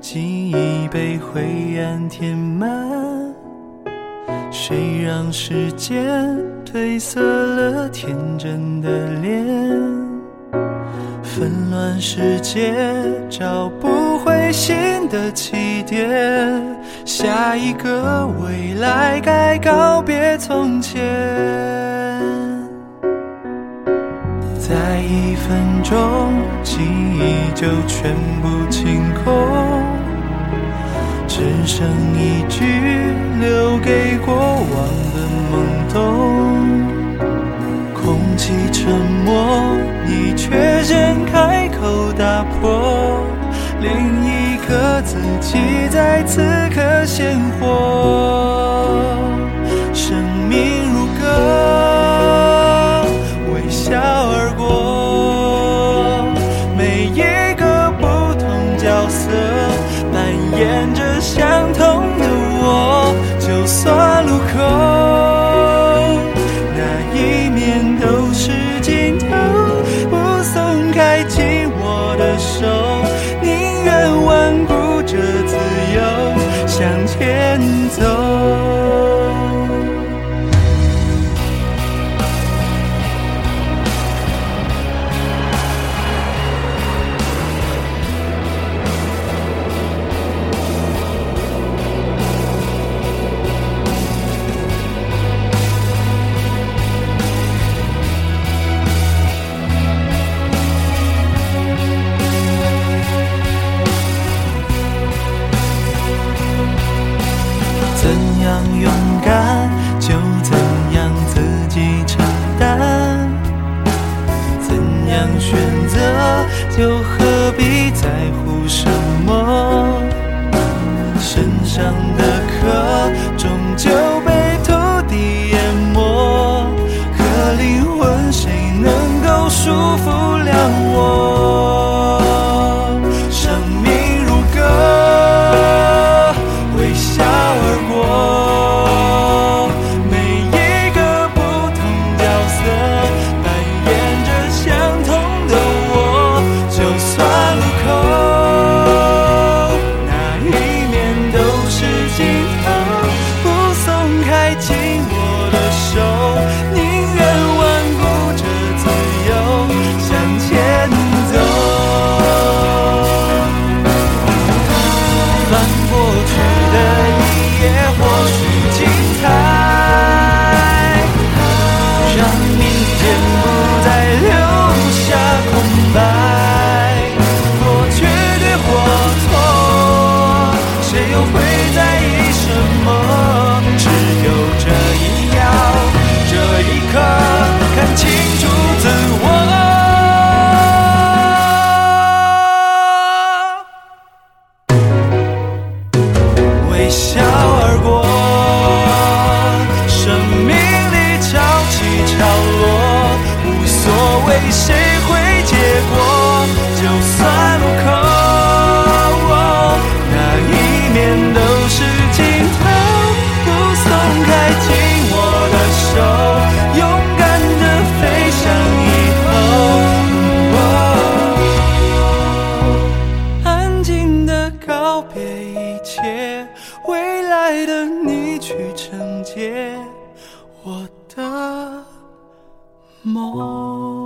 记忆被灰暗填满，谁让时间褪色了天真的脸？纷乱世界找不回新的起点，下一个未来该告别从前。再一分钟，记忆就全部清空，只剩一句留给过往的懵懂。空气沉默，你却先开口打破，另一个自己在此刻路口那一面都是尽头，不松开紧握的手，怎样勇敢，就怎样自己承担；怎样选择，就何必在乎什么？爱的你去承接我的梦。